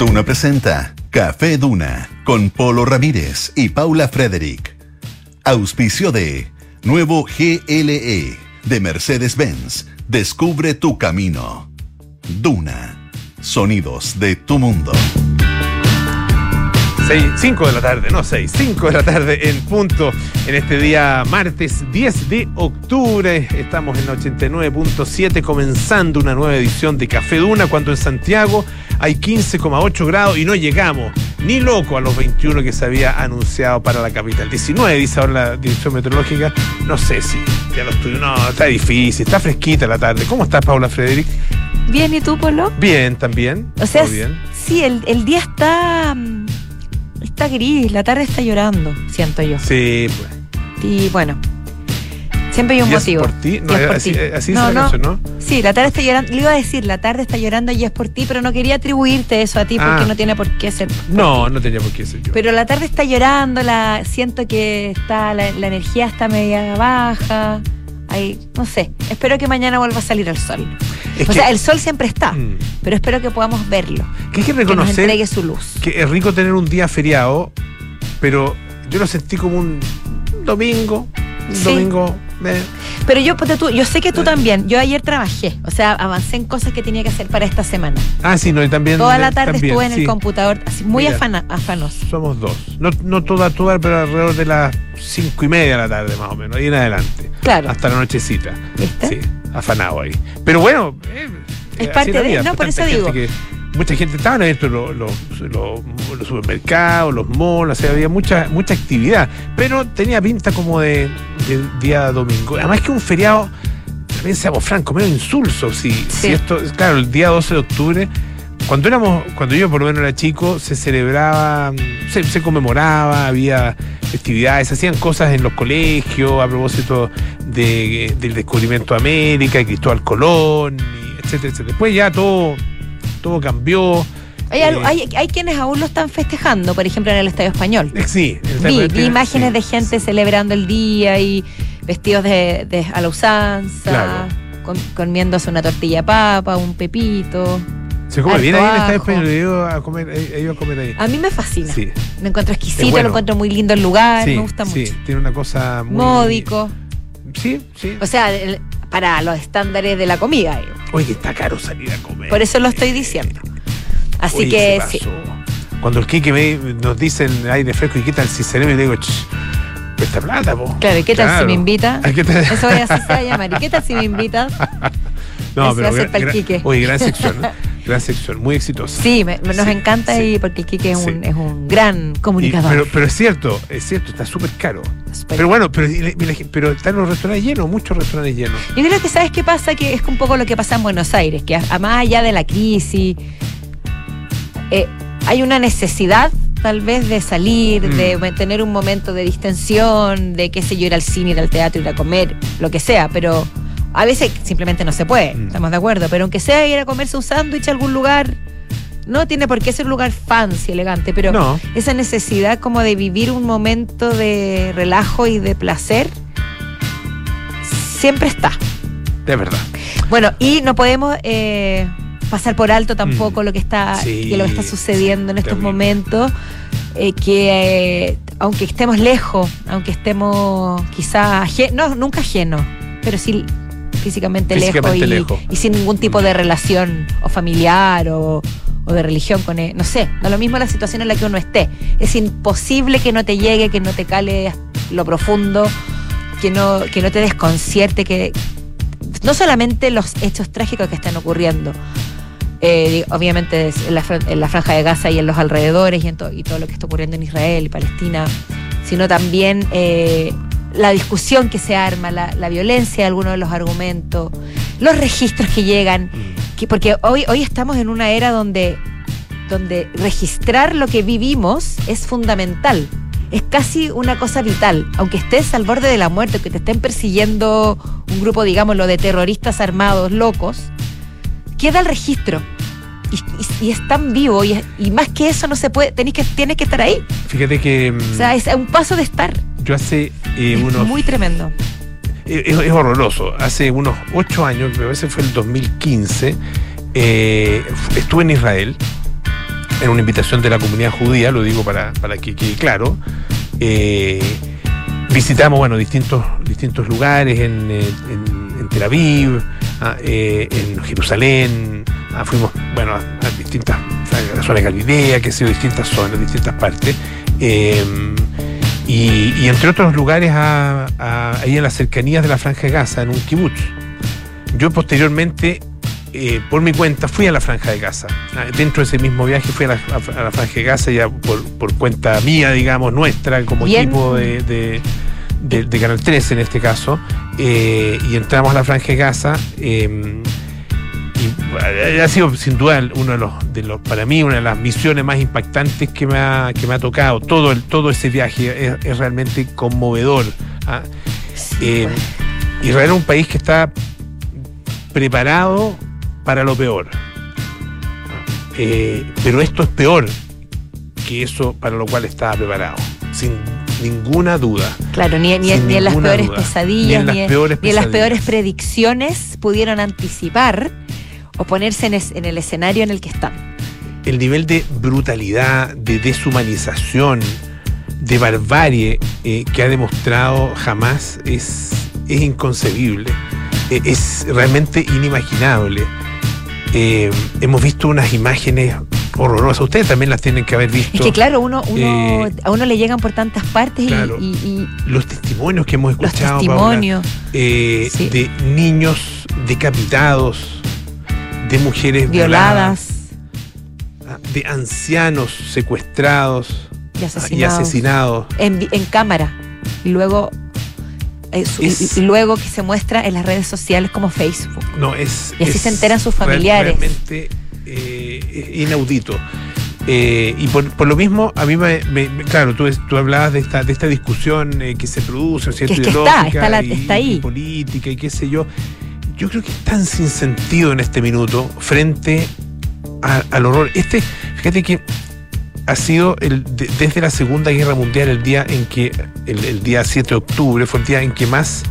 Duna presenta Café Duna con Polo Ramírez y Paula Frederick. Auspicio de Nuevo GLE de Mercedes-Benz. Descubre tu camino. Duna. Sonidos de tu mundo. 5 de la tarde, no 6, 5 de la tarde en punto en este día martes 10 de octubre. Estamos en 89.7 comenzando una nueva edición de Café Duna cuando en Santiago hay 15,8 grados y no llegamos ni loco a los 21 que se había anunciado para la capital. 19 dice ahora la dirección meteorológica. No sé si ya lo estoy. No, está difícil, está fresquita la tarde. ¿Cómo estás, Paula Frederick? Bien, ¿y tú, Polo? Bien, también. O sea, bien. sí, el, el día está está gris, la tarde está llorando, siento yo. Sí, pues. Y bueno, siempre hay un ¿Y es motivo. por ti? No, Y es por así- ti. así no, no. canción, ¿no? Sí, la tarde está llorando. Le iba a decir, la tarde está llorando y es por ti, pero no quería atribuirte eso a ti porque Ah. no tiene por qué ser. por No, ti. no tenía por qué ser yo. Pero la tarde está llorando, la, siento que está la, la energía está media baja. Hay, no sé, espero que mañana vuelva a salir el sol. Es o que- sea, el sol siempre está, Mm. pero espero que podamos verlo, que hay que que nos reconocer entregue su luz. que es rico tener un día feriado, pero yo lo sentí como un domingo. Un Sí. domingo. Pero yo, ponte tú, yo sé que tú también. Yo ayer trabajé, o sea, avancé en cosas que tenía que hacer para esta semana. Ah, sí, no, y también. Toda la eh, tarde también, estuve en sí. el computador, así, muy Mira. afana, afanoso. Somos dos. No, no toda, toda, pero alrededor de las cinco y media de la tarde, más o menos, ahí en adelante. Claro. Hasta la nochecita. ¿Viste? Sí, afanado ahí. Pero bueno, eh, Es parte de- no, por eso digo. que- mucha gente estaban abiertos los, los, los- los supermercados, los malls, o sea, había mucha, mucha actividad. Pero tenía pinta como de, de día domingo. Además que un feriado, también seamos francos, medio insulso. Si, si esto, claro, el día 12 de octubre. Cuando éramos, cuando yo por lo menos era chico, se celebraba, se, se conmemoraba, había festividades, se hacían cosas en los colegios a propósito de- del descubrimiento de América, de Cristóbal Colón, y etcétera, etcétera. Después ya todo, todo cambió. Hay, Eh, hay, hay quienes aún lo están festejando, por ejemplo, en el Estadio Español. eh, sí, el Vi, tema- vi imágenes sí. de gente celebrando el día y vestidos de, de- a la usanza, Claro. com- comiéndose una tortilla papa, un pepito. Se come bien ahí en el Estadio. Español, he ido a comer, he- he ido a comer ahí. A mí me fascina. Sí, Lo encuentro exquisito, Es bueno. lo encuentro muy lindo el lugar, sí, me gusta sí, mucho. tiene una cosa muy... Módico. Sí, sí. O sea, el- para los estándares de la comida. Oye, está caro salir a comer. Por eso lo estoy diciendo. Así Oye, que sí. Cuando el Kike me, nos dice en el aire fresco y qué tal si seremos, y le digo, "Ch, presta plata, po. Claro, ¿y qué tal Claro. si me invita? ¿qué tal? Eso voy a así se va a llamar. ¿Y qué tal si me invitas? No, Ese va a ser gra- Quique. Oye, gran sección, gran sección, muy exitosa. Sí, me- nos Sí, encanta sí. y porque Quique es, Sí. un, es un gran Y- comunicador. pero, pero es cierto, es cierto, está súper caro. Pero bueno, pero, pero están los restaurantes llenos, muchos restaurantes llenos. Yo creo que sabes qué pasa, que es un poco lo que pasa en Buenos Aires, que a, a más allá de la crisis, eh, hay una necesidad tal vez de salir, Mm. de tener un momento de distensión, de qué sé yo, ir al cine, ir al teatro, ir a comer, lo que sea, pero a veces simplemente no se puede, Mm. estamos de acuerdo, pero aunque sea ir a comerse un sándwich a algún lugar, no tiene por qué ser un lugar fancy, elegante, pero No. esa necesidad como de vivir un momento de relajo y de placer siempre está. De verdad. Bueno, y no podemos eh, pasar por alto tampoco Mm. lo que está, Sí, lo que está sucediendo en estos terrible. momentos. eh, que eh, aunque estemos lejos, aunque estemos quizás no, nunca ajenos, pero sí físicamente, Físicamente lejos, lejos. y, sin ningún tipo de relación o familiar o, o de religión con él. No sé, da lo mismo la situación en la que uno esté. Es imposible que no te llegue, que no te cale lo profundo, que no, que no te desconcierte, que no solamente los hechos trágicos que están ocurriendo, eh, obviamente en la, en la franja de Gaza y en los alrededores y, en to- y todo lo que está ocurriendo en Israel y Palestina, sino también eh, la discusión que se arma, la, la violencia de algunos de los argumentos, los registros que llegan, que, porque hoy, hoy estamos en una era donde, donde registrar lo que vivimos es fundamental. Es casi una cosa vital, aunque estés al borde de la muerte, que te estén persiguiendo un grupo, digámoslo, de terroristas armados locos, queda el registro. Y, y- y es tan vivo, y, y más que eso no se puede, tenés que, tienes que estar ahí. Fíjate que mm, O sea, es un paso de estar. Yo hace eh, Es unos muy tremendo. es, es horroroso. Hace unos ocho años, me parece fue el 2015, eh, estuve en Israel en una invitación de la comunidad judía, lo digo para, para que quede claro. Eh, visitamos, bueno, distintos, distintos lugares en, eh, en- en Tel Aviv, ah, eh, en Jerusalén, ah, fuimos, bueno, a, a distintas, a la zona de Galilea, que sé yo, distintas zonas, distintas partes. eh, y, y entre otros lugares a- a- ahí en las cercanías de la Franja de Gaza, en un kibutz. Yo posteriormente, eh, por mi cuenta, fui a la Franja de Gaza. Ah, Dentro de ese mismo viaje fui a la, a la Franja de Gaza ya por, por cuenta mía, digamos, nuestra, como Bien. equipo de, de- de- de Canal 13 en este caso. eh, y entramos a la Franja de Gaza. eh, y ha sido sin duda uno de los, de los, para mí, una de las misiones más impactantes que me ha, que me ha tocado. Todo, el, todo ese viaje es, es realmente conmovedor. ah. Eh, Israel es un país que está preparado para lo peor. Eh, pero esto es peor que eso para lo cual estaba preparado, sin ninguna duda. Claro, ni, ni- Sin ni en las peores duda. pesadillas, Ni en las peores ni en las pesadillas. peores predicciones pudieron anticipar o ponerse en, es- en el escenario en el que están. el nivel de brutalidad, de deshumanización, de barbarie eh, que ha demostrado jamás es, es inconcebible, Eh, es realmente inimaginable. Eh, hemos visto unas imágenes horrorosas, ustedes también las tienen que haber visto. Es que claro, uno, uno, Eh, a uno le llegan por tantas partes claro. y, y Los testimonios que hemos los escuchado, Paula, testimonios. eh, Sí. de niños decapitados, de mujeres violadas, violadas de ancianos secuestrados y y asesinados. asesinados. En, vi- en cámara. Y luego, eh, su- y- Es- y luego que se muestra en las redes sociales como Facebook. No, es. Y así es se enteran sus familiares. Realmente eh, inaudito. Eh, y por, por lo mismo, a mí me. me- me- claro, tú, tú hablabas de esta, de esta discusión eh, que se produce, ¿cierto? Que es que está, está la- y- está ahí. y política y qué sé yo. Yo creo que es tan sin sentido en este minuto frente a- al horror. Este, fíjate que ha sido el, de- desde la Segunda Guerra Mundial el día en que, el, el día 7 de octubre, fue el día en que más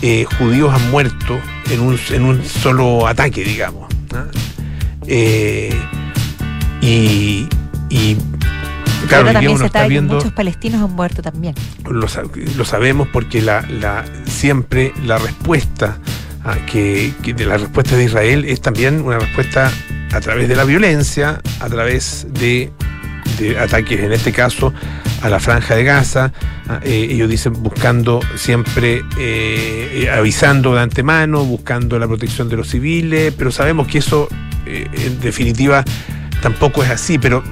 eh, judíos han muerto en un, en un solo ataque, digamos. Eh, y, y claro, Pero también se está que viendo, muchos palestinos han muerto también. lo, lo sabemos porque la, la- siempre la respuesta que, que de la respuesta de Israel es también una respuesta a través de la violencia, a través de, de ataques, en este caso, a la franja de Gaza. Ah, eh, ellos dicen buscando siempre, eh, eh, avisando de antemano, buscando la protección de los civiles, pero sabemos que eso, eh, en definitiva, tampoco es así, pero,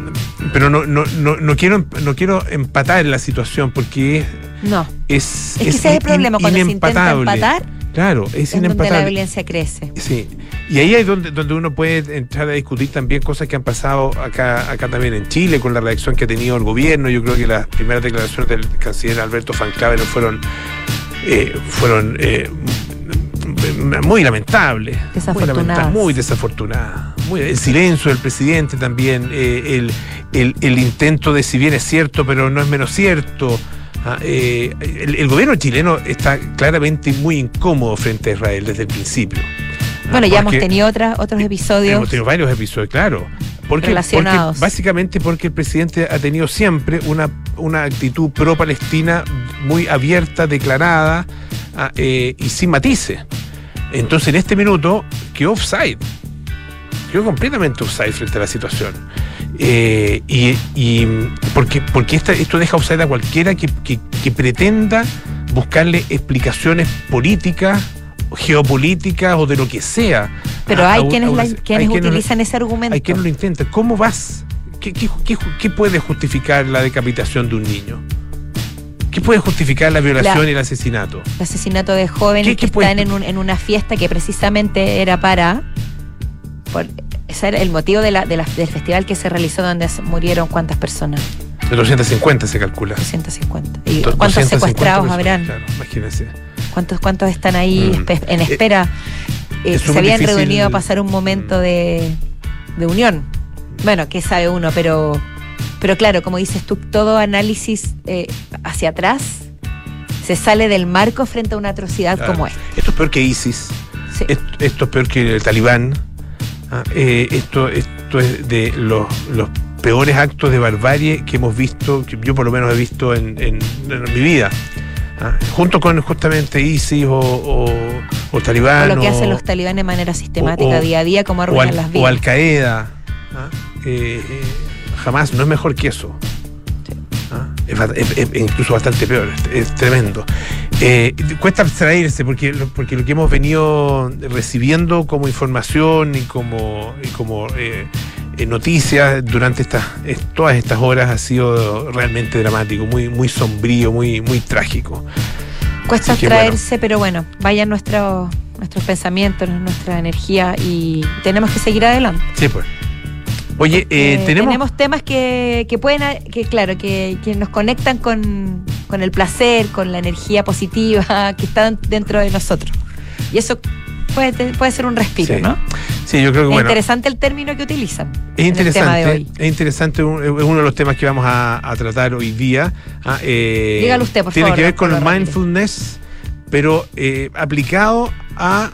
pero no, no, no, no quiero, no quiero empatar la situación porque No. es, Es que ese es el problema, cuando se intenta empatar, Claro, es es donde la inempatable. violencia crece. Sí, y ahí es donde, donde uno puede entrar a discutir también cosas que han pasado acá, acá también en Chile, con la reacción que ha tenido el gobierno. Yo creo que las primeras declaraciones del canciller Alberto Van Claveren fueron, eh, fueron eh, muy lamentables. Muy, Desafortunadas. lamentables, muy desafortunadas. Muy- el silencio del presidente también, eh, el, el- el intento de si bien es cierto, pero no es menos cierto. Ah, eh, el, el gobierno chileno está claramente muy incómodo frente a Israel desde el principio. Ah, Bueno, ya hemos tenido otras, otros episodios. Hemos tenido varios episodios, claro. Porque, relacionados. porque- básicamente porque el presidente ha tenido siempre una, una actitud pro-palestina muy abierta, declarada ah, eh, y sin matices. Entonces, en este minuto, quedó offside. Quedó completamente offside frente a la situación. Eh, y, y porque, porque esta- esto deja offside a cualquiera que, que- que pretenda buscarle explicaciones políticas, geopolíticas o de lo que sea. Pero a hay quienes, a una- la- hay quienes quienes- utilizan ese argumento. hay quien lo intenta. ¿Cómo vas? ¿Qué, qué, qué- qué puede justificar la decapitación de un niño? ¿Qué puede justificar la violación La- y el asesinato? El asesinato de jóvenes ¿Qué- que puede- están en, un- en una fiesta que precisamente era para. por- ese era el motivo de la, de la- del festival que se realizó donde murieron cuántas personas. De 250 se calcula. 250. ¿Y cuántos 250 secuestrados personas, habrán? Claro, imagínense. ¿Cuántos, ¿Cuántos están ahí Mm. en Eh, espera? Eh, es se habían difícil. reunido a pasar un momento Mm. de, de unión. Bueno, qué sabe uno, pero, pero claro, como dices tú, todo análisis eh, hacia atrás se sale del marco frente a una atrocidad Claro. como esta. Esto es peor que ISIS. Sí. Esto, esto es peor que el talibán. Ah, eh, esto, esto es de los, los peores actos de barbarie que hemos visto, que yo por lo menos he visto en, en- en mi vida. ¿ah? Junto con justamente ISIS o, o, o Talibán. O lo que o- hacen los talibanes de manera sistemática, o- día a día, como o arruinan al, las o vidas. Al Qaeda. ¿ah? Eh, eh, jamás, no es mejor que eso. ¿ah? Es, ba- es- es incluso bastante peor, es tremendo. Eh, cuesta abstraerse porque, lo- porque lo que hemos venido recibiendo como información y como, y como eh, eh, noticias durante estas, es- todas estas horas ha sido realmente dramático, muy, muy sombrío, muy, muy trágico. Cuesta abstraerse, pero bueno, vayan nuestros nuestros pensamientos, nuestra energía y tenemos que seguir adelante. Sí, pues. Oye, eh, Eh, tenemos, temas que, que pueden, que claro, que, que nos conectan con, con el placer, con la energía positiva que está dentro de nosotros. Y eso puede, puede ser un respiro, Sí. ¿no? Sí, yo creo que es bueno. interesante el término que utilizan. Es en el tema de interesante, hoy. es interesante, es uno de los temas que vamos a, a tratar hoy día. Ah, eh, Dígalo usted, por tiene favor, que ver con el mindfulness, pero eh, aplicado a,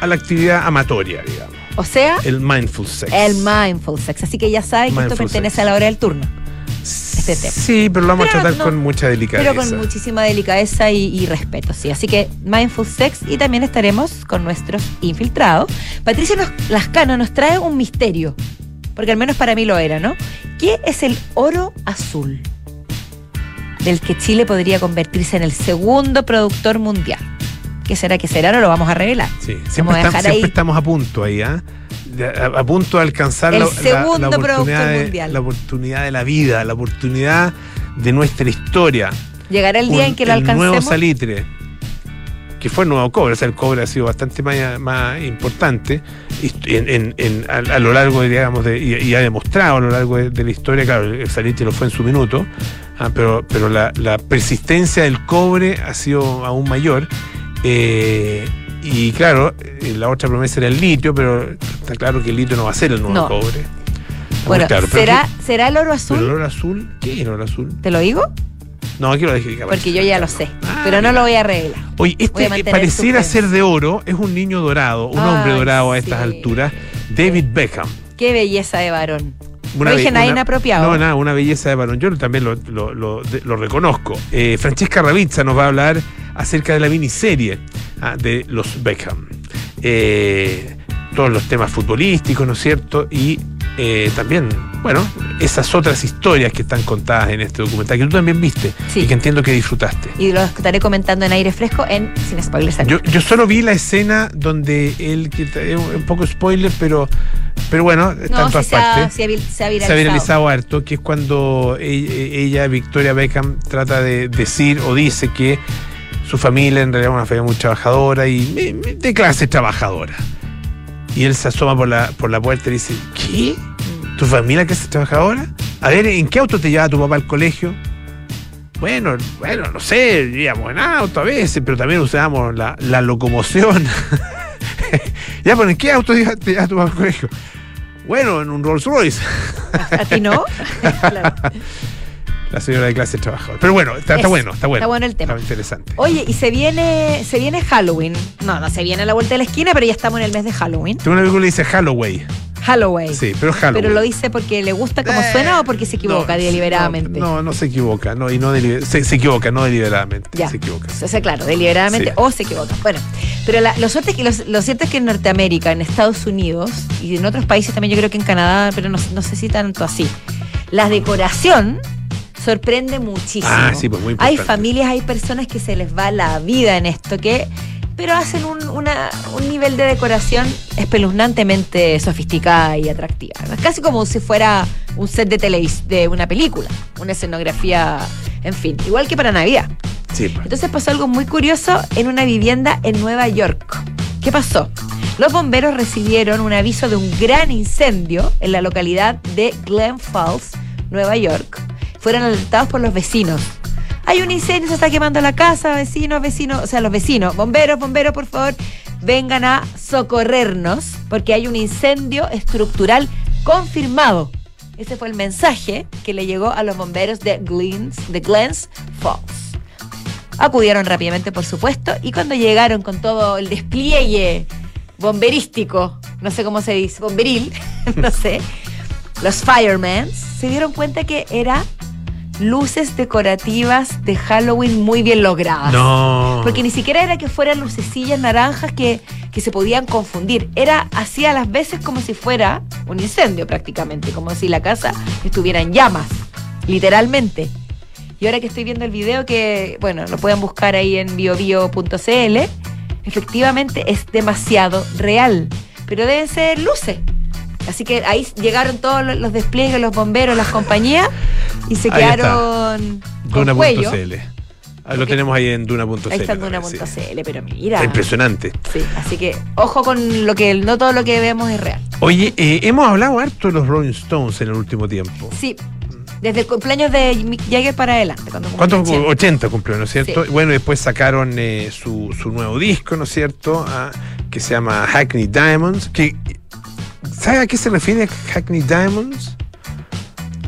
a la actividad amatoria, digamos. O sea, El mindful sex. el mindful sex. Así que ya saben que esto pertenece sex. a la hora del turno. este tema. Sí, pero lo vamos Pero a tratar no- con mucha delicadeza. Pero con muchísima delicadeza y, y respeto, sí. Así que Mindful Sex y también estaremos con nuestros infiltrados. Patricia nos- Lascano nos trae un misterio, porque al menos para mí lo era, ¿no? ¿Qué es el oro azul? Del que Chile podría convertirse en el segundo productor mundial. ¿Qué será que será? No lo vamos a revelar. Sí, Vamos siempre, a estamos, dejar siempre ahí. estamos a punto ahí, ¿ah? A, punto de alcanzar El la, la- segundo la oportunidad productor de, mundial. la oportunidad de la vida, la oportunidad de nuestra historia. Llegará el día un- en que lo el nuevo alcancemos. salitre, que fue el nuevo cobre, o sea, el cobre ha sido bastante más, más importante y en, en- en- a, a lo largo, de, digamos, de, y, y ha demostrado a lo largo de, de la historia, claro, el salitre lo fue en su minuto, ah, pero, pero la, la persistencia del cobre ha sido aún mayor. Eh, y claro, eh, la otra promesa era el litio, pero está claro que el litio no va a ser el nuevo No. cobre. Está Bueno, claro, ¿será, ¿qué- ¿será el oro pero azul? el oro azul? ¿Qué es el oro azul? ¿Te lo digo? No, aquí lo dejé. que Porque yo ya lo sé. Ah, pero no mira. lo voy a revelar. Oye, este mantener pareciera ser de oro, es un niño dorado, un hombre dorado a estas alturas, David Beckham. Qué belleza de varón. Una no dije nada una- inapropiado. No, nada, una belleza de varón. Yo también lo, lo- lo- de- lo reconozco. Eh, Francesca Ravizza nos va a hablar acerca de la miniserie ah, de los Beckham. Eh, todos los temas futbolísticos, ¿no es cierto? Y eh, también, bueno, esas otras historias que están contadas en este documental, que tú también viste Sí. y que entiendo que disfrutaste. Y lo estaré comentando en aire fresco en Sin Spoilers. Yo, yo solo vi la escena donde él, que un poco spoiler, pero, pero bueno, está no, en todas sí se ha, partes. se ha vir- se ha Se viralizado. ha viralizado harto, que es cuando e- ella, Victoria Beckham, trata de decir o dice que su familia en realidad es una familia muy trabajadora y de clase trabajadora. Y él se asoma por la, por la puerta y dice, ¿qué? ¿Tu familia que es trabajadora? A ver, ¿en qué auto te lleva tu papá al colegio? Bueno, bueno, no sé, íbamos en auto a veces, pero también usábamos la, la locomoción. ya, pero ¿en qué auto te lleva te lleva tu papá al colegio? Bueno, en un Rolls Royce. ¿A ti no? Claro. La señora de clase trabajadora. Pero bueno, está, bueno, está bueno. está bueno el tema. Está interesante. Oye, y se viene, se viene Halloween. No, no se viene a la vuelta de la esquina, pero ya estamos en el mes de Halloween. Tengo una película que dice Halloween. Halloween. Sí, pero Halloween. ¿Pero lo dice porque le gusta como Eh, suena o porque se equivoca no, deliberadamente? No, no, no se equivoca. No, y no se, se equivoca, no deliberadamente. Ya. Se equivoca. O sea, claro, deliberadamente Sí. o se equivoca. Bueno, pero la- lo, cierto es que, los- lo cierto es que en Norteamérica, en Estados Unidos y en otros países también, yo creo que en Canadá, pero no, no sé si tanto así, la decoración sorprende muchísimo. Ah, sí, pues muy Hay familias, hay personas que se les va la vida en esto, que pero hacen un, una- un nivel de decoración espeluznantemente sofisticada y atractiva. Casi como si fuera un set de televis de una película, una escenografía, en fin, igual que para Navidad. Sí, pues. Entonces pasó algo muy curioso en una vivienda en Nueva York. ¿Qué pasó? Los bomberos recibieron un aviso de un gran incendio en la localidad de Glen Falls, Nueva York. Fueron alertados por los vecinos. Hay un incendio, se está quemando la casa, vecinos, vecinos, o sea, los vecinos, bomberos, bomberos, por favor, vengan a socorrernos porque hay un incendio estructural confirmado. Ese fue el mensaje que le llegó a los bomberos de Glens, de Glens Falls. Acudieron rápidamente, por supuesto, y cuando llegaron con todo el despliegue bomberístico, no sé cómo se dice, bomberil, no sé, los firemen, se dieron cuenta que era luces decorativas de Halloween muy bien logradas. No. Porque ni siquiera era que fueran lucecillas naranjas que, que se podían confundir. Era así a las veces como si fuera un incendio prácticamente, como si la casa estuviera en llamas, literalmente. Y ahora que estoy viendo el video, que bueno, lo pueden buscar ahí en biobio.cl, efectivamente es demasiado real. Pero deben ser luces. Así que ahí llegaron todos los- los despliegues, los bomberos, las compañías y se Ahí quedaron con cuello. Duna.cl. Ah, Lo tenemos ahí en Duna.cl. Ahí está sí. Duna.cl, pero mira. Está impresionante. Sí, así que ojo con lo que no todo lo que vemos es real. Oye, eh, hemos hablado harto de los Rolling Stones en el último tiempo. Sí, desde el cumpleaños de Mick Jagger para adelante. Cuando ¿Cuántos? 80. 80 cumplió, ¿no es cierto? Sí. Bueno, después sacaron eh, su, su nuevo disco, ¿no es cierto? Ah, que se llama Hackney Diamonds. Que, ¿Sabe a qué se refiere Hackney Diamonds?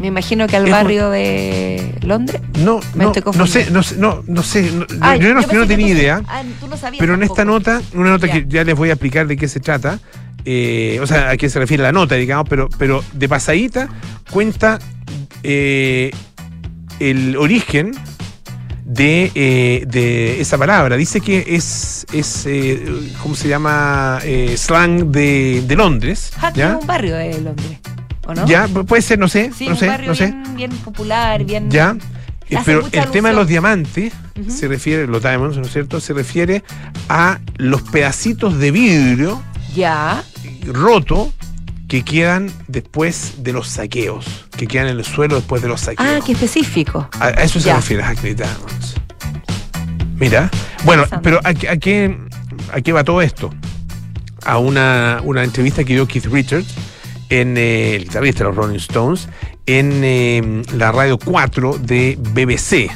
Me imagino que al Es un- barrio de Londres. No, Me no, estoy no sé, no sé, no, no sé. no- Ah, yo, yo no tenía idea. ah, tú no sabías Pero en esta nota, una nota Ya. que ya les voy a explicar de qué se trata, eh, o sea, a qué se refiere la nota, digamos, pero, pero de pasadita cuenta eh, el origen de, eh, de esa palabra. Dice que es, es eh, ¿cómo se llama? Eh, slang de, de Londres. Hackney ¿ya? es un barrio de Londres, ¿o no? Ya, pu- puede ser, no sé, Sí, no un sé, barrio no sé. bien, bien popular, bien... Ya. Eh, Pero el tema de los diamantes se refiere, los diamonds, ¿no es cierto? Se refiere a los pedacitos de vidrio Ya. roto que quedan después de los saqueos, que quedan en el suelo después de los saqueos. Ah, qué específico. A, a eso se Ya. refiere Hackney Diamonds. Mira, bueno, pero ¿a, qué- a qué, a qué va todo esto? A una, una entrevista que dio Keith Richards, en, eh, el guitarrista de los Rolling Stones, en eh, la radio 4 de BBC,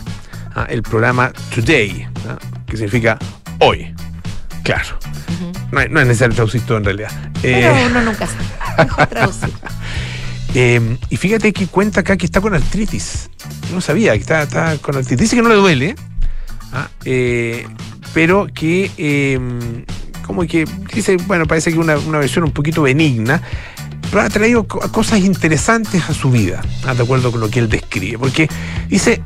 ah, el programa Today, ah, que significa hoy. Claro, no, es necesario traducir todo en realidad. Pero Eh, uno nunca sabe. Mejor traducir. Eh, y fíjate que cuenta acá que está con artritis. No sabía que está, está con artritis. Dice que no le duele, ah, eh, pero que, eh, como que dice, bueno, parece que una, una versión un poquito benigna, pero ha traído co- cosas interesantes a su vida, ah, de acuerdo con lo que él describe. Porque dice,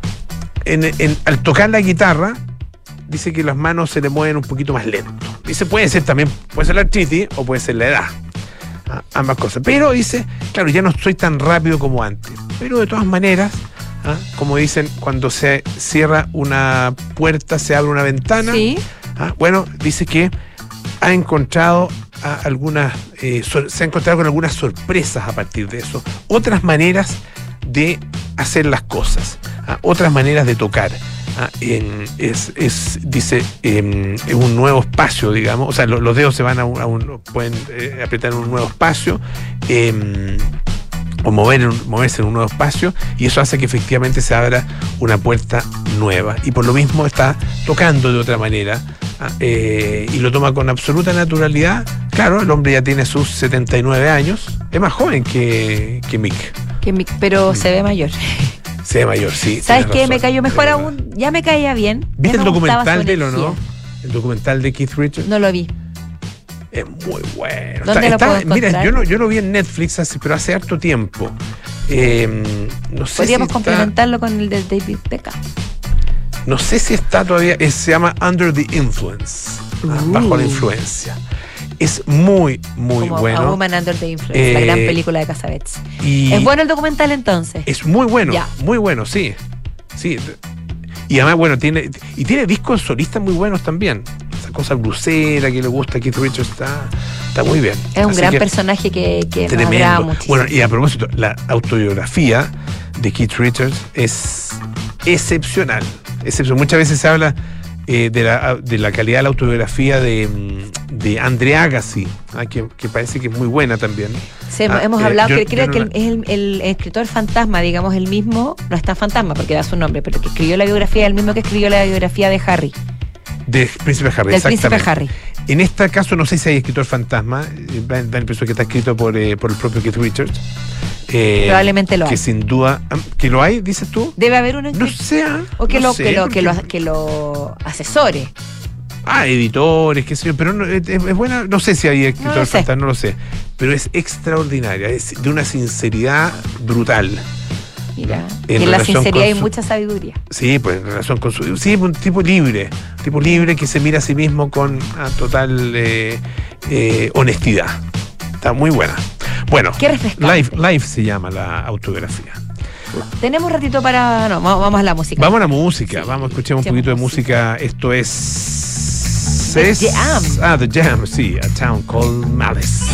en- en- al tocar la guitarra, dice que las manos se le mueven un poquito más lento. Dice, puede ser también, puede ser la artritis o puede ser la edad. Ah, ambas cosas. Pero dice, claro, ya no soy tan rápido como antes. Pero de todas maneras, ah, como dicen, cuando se cierra una puerta, se abre una ventana. Sí. Ah, bueno, dice que ha encontrado algunas, eh, se ha encontrado con algunas sorpresas a partir de eso. Otras maneras de hacer las cosas, ah, otras maneras de tocar. Ah, en- es, es, dice, em, es un nuevo espacio, digamos. O sea, lo- los dedos se van a un, pueden eh, apretar un nuevo espacio. O mover, moverse en un nuevo espacio y eso hace que efectivamente se abra una puerta nueva y por lo mismo está tocando de otra manera ah, eh, y lo toma con absoluta naturalidad. Claro, el hombre ya tiene sus 79 años, es más joven que, que Mick, Que mi- pero se ve mayor. se ve mayor, sí. ¿Sabes qué? Me cayó mejor aún. Ya me caía bien. ¿Viste el documental de él o no? El documental de Keith Richards. No lo vi. Es muy bueno. ¿Dónde lo mira, yo, no, yo lo vi en Netflix, hace, pero hace harto tiempo. Eh, no sé Podríamos si está- complementarlo con el de David Beckham. No sé si está todavía. es- se llama Under the Influence. ah, Uh. Bajo la influencia. Es muy, muy como A bueno. Woman Under the Influence, la Eh, gran película de Casabets. ¿Es bueno el documental entonces? es muy bueno. Muy bueno, sí. Sí. Y además, bueno, tiene. Y tiene discos solistas muy buenos también. Esa cosa blusera que le gusta a Keith Richards está, está muy bien. es un Así gran que- personaje que, que nos Tremendo. muchísimo. Bueno, y a propósito, la autobiografía de Keith Richards es excepcional. excepcional. Muchas veces se habla eh, de, la, de la calidad de la autobiografía de, mm, de Andre Agassi, ah, que, que parece que es muy buena también. Sí, Ah, hemos eh, hablado, yo- que creo que es el escritor fantasma, digamos, el mismo, no está fantasma porque da su nombre, pero que escribió la biografía, el mismo que escribió la biografía de Harry, De Príncipe Harry, del príncipe. Harry. En este caso, no sé si hay escritor fantasma, da, la impresión que está escrito por, eh, por el propio Keith Richards. Eh, Probablemente lo Que hay. sin duda. ah, ¿Que lo hay, dices tú? Debe haber uno No sé. ah, o que, no lo, sé, que, lo, que, lo, que lo asesore. Ah, editores, qué sé yo, pero no, es, es buena, no sé si hay escritor fantasma, no lo sé, pero es extraordinaria, es de una sinceridad brutal. Mira, En en la sinceridad hay su- mucha sabiduría. Sí, pues en relación con su. Sí, un tipo libre. Tipo libre que se mira a sí mismo con ah, total eh, eh, honestidad. Está muy buena. Bueno, Qué. Life, Life se llama la autobiografía. Tenemos un ratito para. No, vamos vamos a la música. Vamos a la música, vamos a escuchar un escuchemos poquito de música. Esto es. The es- Jam. Ah, The Jam, sí, A Town Called Malice.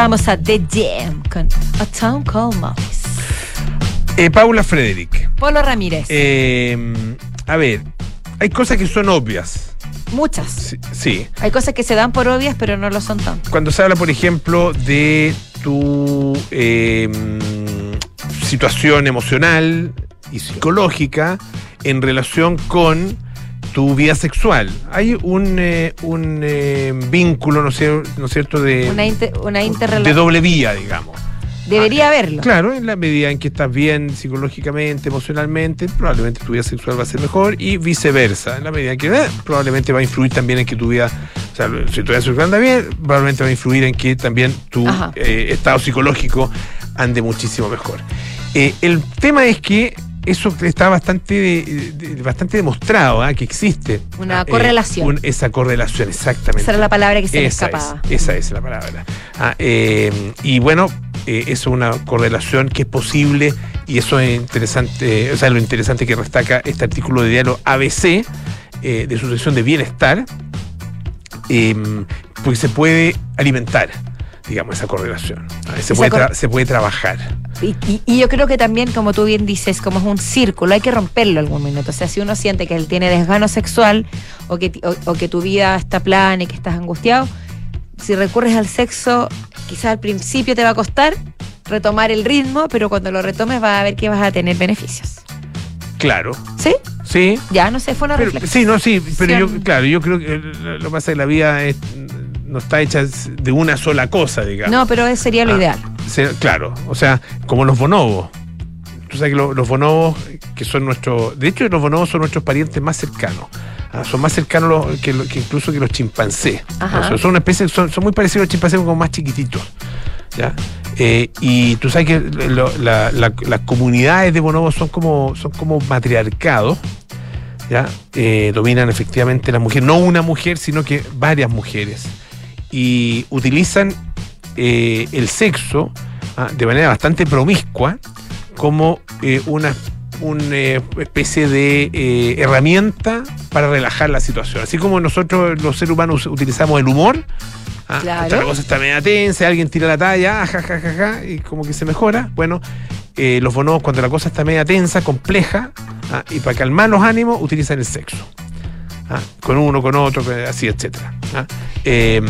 Escuchábamos a The Jam con A Town Called Malice. Eh, Paula Frederick. Polo Ramírez. Eh, a ver, hay cosas que son obvias. Muchas. Sí, sí. Hay cosas que se dan por obvias, pero no lo son tanto. Cuando se habla, por ejemplo, de tu eh, situación emocional y psicológica en relación con tu vida sexual. Hay un, eh, un eh, vínculo, ¿no es cierto?, de, Una, inter- una de interrelación. doble vía, digamos. Debería haberlo. Claro, en la medida en que estás bien psicológicamente, emocionalmente, probablemente tu vida sexual va a ser mejor y viceversa. En la medida en que eh, probablemente va a influir también en que tu vida, o sea, si tu vida sexual anda bien, probablemente va a influir en que también tu eh, estado psicológico ande muchísimo mejor. El tema es que eso está bastante, de- de- bastante demostrado, ¿ah? que existe. Una Ah, correlación. un- esa correlación, exactamente. Esa era la palabra que se me Esa escapaba. Es, esa es la palabra. Ah, eh, y bueno, eh, es una correlación que es posible y eso es interesante, o sea, lo interesante que destaca este artículo de diario ABC eh, de su sección de bienestar, eh, porque se puede alimentar, digamos, esa correlación. Se, Esa puede cor- tra- se puede trabajar. Y, y- y yo creo que también, como tú bien dices, como es un círculo, hay que romperlo algún minuto. O sea, si uno siente que él tiene desgano sexual o que, o, o que tu vida está plana y que estás angustiado, si recurres al sexo, quizás al principio te va a costar retomar el ritmo, pero cuando lo retomes vas a ver que vas a tener beneficios. Claro, ¿Sí? Sí. Ya, no sé, fue una Pero, reflexión. sí, no, sí, pero yo, claro, yo creo que lo lo que pasa es que la vida es- no está hecha de una sola cosa, digamos. No, pero eso sería lo Ah, ideal. se- claro, o sea, como los bonobos. Tú sabes que lo- los bonobos, que son nuestros. De hecho, los bonobos son nuestros parientes más cercanos. Ah, son más cercanos los- que, incluso que los chimpancés. Ajá. O sea, son una especie, son, son muy parecidos a los chimpancés, como más chiquititos. ¿ya? Eh, y tú sabes que lo- la- la- las comunidades de bonobos son como, son como matriarcados. ¿ya? Eh, dominan efectivamente las mujeres, no una mujer, sino que varias mujeres. Y utilizan eh, el sexo ah, de manera bastante promiscua como eh, una, una especie de eh, herramienta para relajar la situación. Así como nosotros los seres humanos utilizamos el humor, ah, Claro. cuando la cosa está media tensa, alguien tira la talla, ah, ja, ja, ja, ja, y como que se mejora. Bueno, eh, los bonobos cuando la cosa está media tensa, compleja, ah, y para calmar los ánimos utilizan el sexo. Ah, con uno, con otro, así, etcétera. ah. Eh,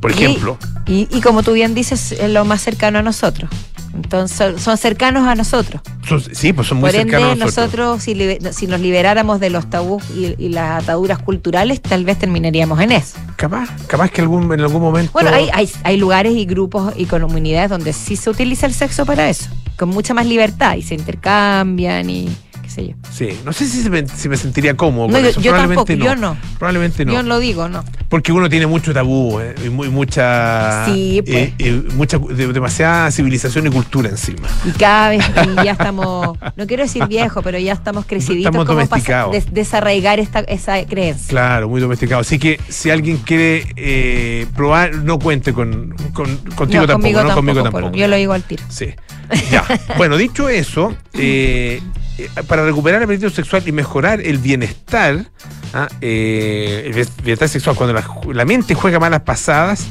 por ejemplo, Y, y como tú bien dices, es lo más cercano a nosotros. Entonces, son cercanos a nosotros. son- sí, pues son muy Por ende, cercanos a nosotros, nosotros. si, libe- si nos liberáramos de los tabús y, y las ataduras culturales, tal vez terminaríamos en eso. Capaz, capaz que algún, en algún momento. Bueno, hay, hay, hay lugares y grupos y comunidades donde sí se utiliza el sexo para eso, con mucha más libertad y se intercambian y sé yo. Sí, no sé si me, si me sentiría cómodo. No, con yo- eso. yo Probablemente tampoco, yo no. Probablemente no. Yo lo digo, ¿no? Porque uno tiene mucho tabú eh, y muy, mucha. Sí, pues. eh, eh, mucha de- demasiada civilización y cultura encima. Y cada vez y ya estamos, no quiero decir viejo, pero ya estamos creciditos Estamos como domesticados. des- desarraigar esta, esa creencia. Claro, muy domesticado. Así que si alguien quiere eh, probar, no cuente con, con- contigo no, tampoco, conmigo no tampoco, conmigo tampoco. yo lo digo al tiro. Sí. Ya. bueno, dicho eso, eh, para recuperar el apetito sexual y mejorar el bienestar, ah, eh, el bien- bienestar sexual, cuando la, mente juega malas pasadas,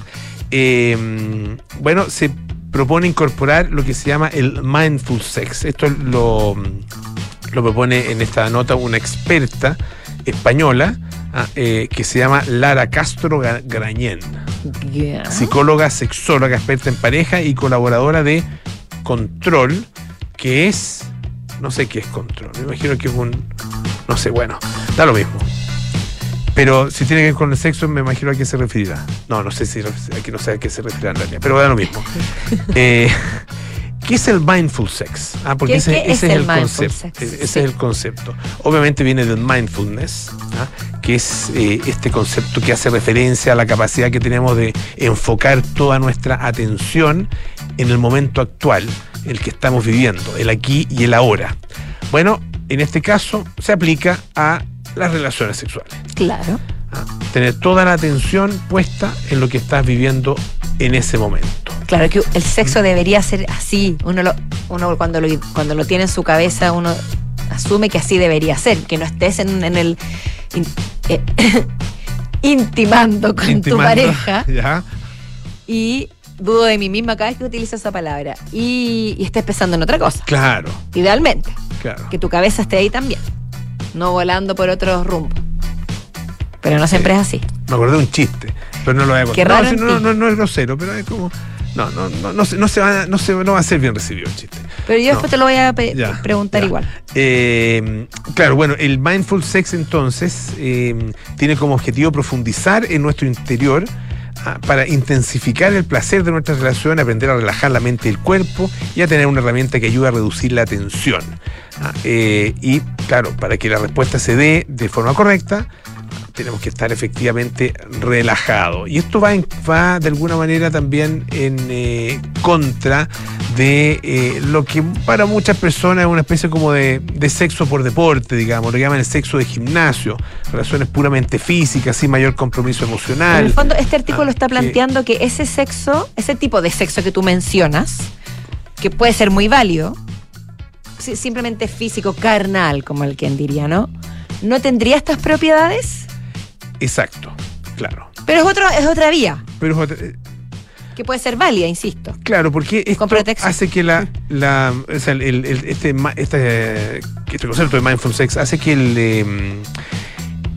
eh, bueno, se propone incorporar lo que se llama el mindful sex. Esto lo, lo propone en esta nota una experta española ah, eh, que se llama Lara Castro Gra- Grañén. Psicóloga, sexóloga, experta en pareja y colaboradora de Control, que es, no sé qué es Control, me imagino que es un, no sé, bueno, da lo mismo. Pero si tiene que ver con el sexo, me imagino a qué se referirá. No, no sé si aquí no sé a qué se referirá en realidad, pero da lo mismo. Eh, ¿Qué es el mindful sex? Ah, porque ¿Qué- ese, es es, el concepto. sex? Ese Sí. es el concepto. Obviamente viene del mindfulness, ¿ah? que es eh, este concepto que hace referencia a la capacidad que tenemos de enfocar toda nuestra atención en el momento actual, el que estamos viviendo, el aquí y el ahora. Bueno, en este caso se aplica a las relaciones sexuales. Claro. ¿ah? Tener toda la atención puesta en lo que estás viviendo en ese momento. Claro que el sexo debería ser así. Uno, lo, uno cuando, lo, cuando lo tiene en su cabeza, uno asume que así debería ser, que no estés en, en el in- eh, intimando con tu pareja ¿ya? y dudo de mí misma cada vez que utilizo esa palabra y, y estés pensando en otra cosa, Claro, idealmente, claro. que tu cabeza esté ahí también, no volando por otros rumbos. Pero no siempre es así. Me acordé de un chiste, pero no lo voy a contar. Raro no, no, no, no es grosero, pero es como. No, no, no, no, se, no, se va, no, se, no va a ser bien recibido el chiste. Pero yo después te lo voy a Ya, preguntar ya. igual. Eh, claro, bueno, el mindful sex entonces eh, tiene como objetivo profundizar en nuestro interior para intensificar el placer de nuestra relación, aprender a relajar la mente y el cuerpo y a tener una herramienta que ayuda a reducir la tensión. Ah, eh, y claro, para que la respuesta se dé de forma correcta, tenemos que estar efectivamente relajados. Y esto va, en- va de alguna manera también en eh, contra de eh, lo que para muchas personas es una especie como de, de sexo por deporte, digamos, lo que llaman el sexo de gimnasio, relaciones puramente físicas, sin mayor compromiso emocional. En el fondo, este artículo Ah, está que- planteando que ese sexo, ese tipo de sexo que tú mencionas, que puede ser muy válido, si- simplemente físico, carnal, como el quien diría, ¿no? No tendría estas propiedades, Exacto, claro. pero es, otro, es otra vía, Pero es otra- eh, que puede ser válida, insisto. Claro, porque esto hace que la, la o sea, el- el- este, este, este concepto de mindful sex hace que el, eh,